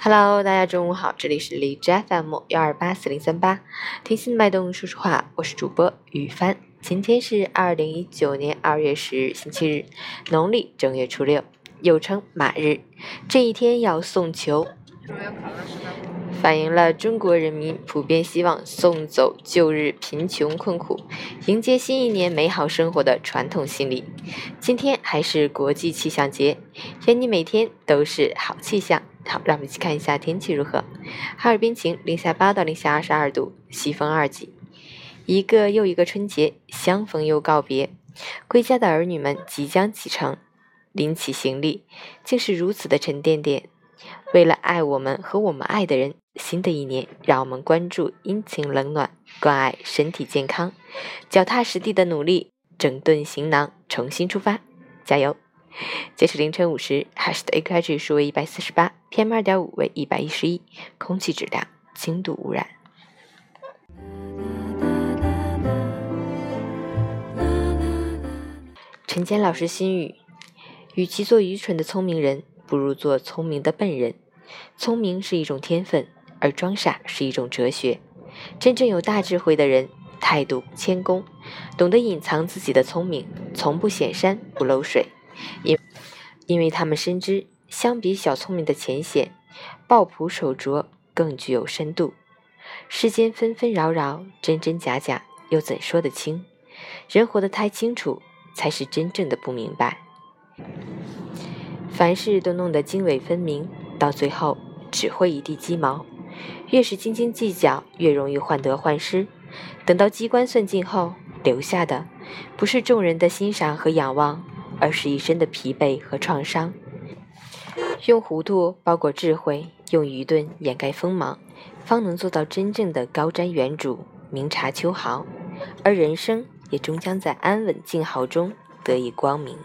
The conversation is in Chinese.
Hello，大家中午好，这里是荔枝 FM 幺二八四零三八，听心脉动说说话，我是主播雨帆。今天是二零一九年二月十日，星期日，农历正月初六，又称马日。这一天要送球，反映了中国人民普遍希望送走旧日贫穷困苦，迎接新一年美好生活的传统心理。今天还是国际气象节，愿你每天都是好气象。好，让我们一起看一下天气如何。哈尔滨晴，零下八到零下二十二度，西风二级。一个又一个春节，相逢又告别。归家的儿女们即将启程，拎起行李，竟是如此的沉甸甸。为了爱我们和我们爱的人，新的一年，让我们关注阴晴冷暖，关爱身体健康，脚踏实地的努力，整顿行囊，重新出发，加油！截止凌晨五时，海市的 AQI 指数为一百四十八，PM 二点五为一百一十一，空气质量轻度污染。陈坚老师心语：与其做愚蠢的聪明人，不如做聪明的笨人。聪明是一种天分，而装傻是一种哲学。真正有大智慧的人，态度谦恭，懂得隐藏自己的聪明，从不显山不漏水。因，因为他们深知，相比小聪明的浅显，抱朴守拙更具有深度。世间纷纷扰扰，真真假假，又怎说得清？人活得太清楚，才是真正的不明白。凡事都弄得经纬分明，到最后只会一地鸡毛。越是斤斤计较，越容易患得患失。等到机关算尽后，留下的不是众人的欣赏和仰望。而是一身的疲惫和创伤。用糊涂包裹智慧，用愚钝掩盖锋芒，方能做到真正的高瞻远瞩、明察秋毫。而人生也终将在安稳静好中得以光明。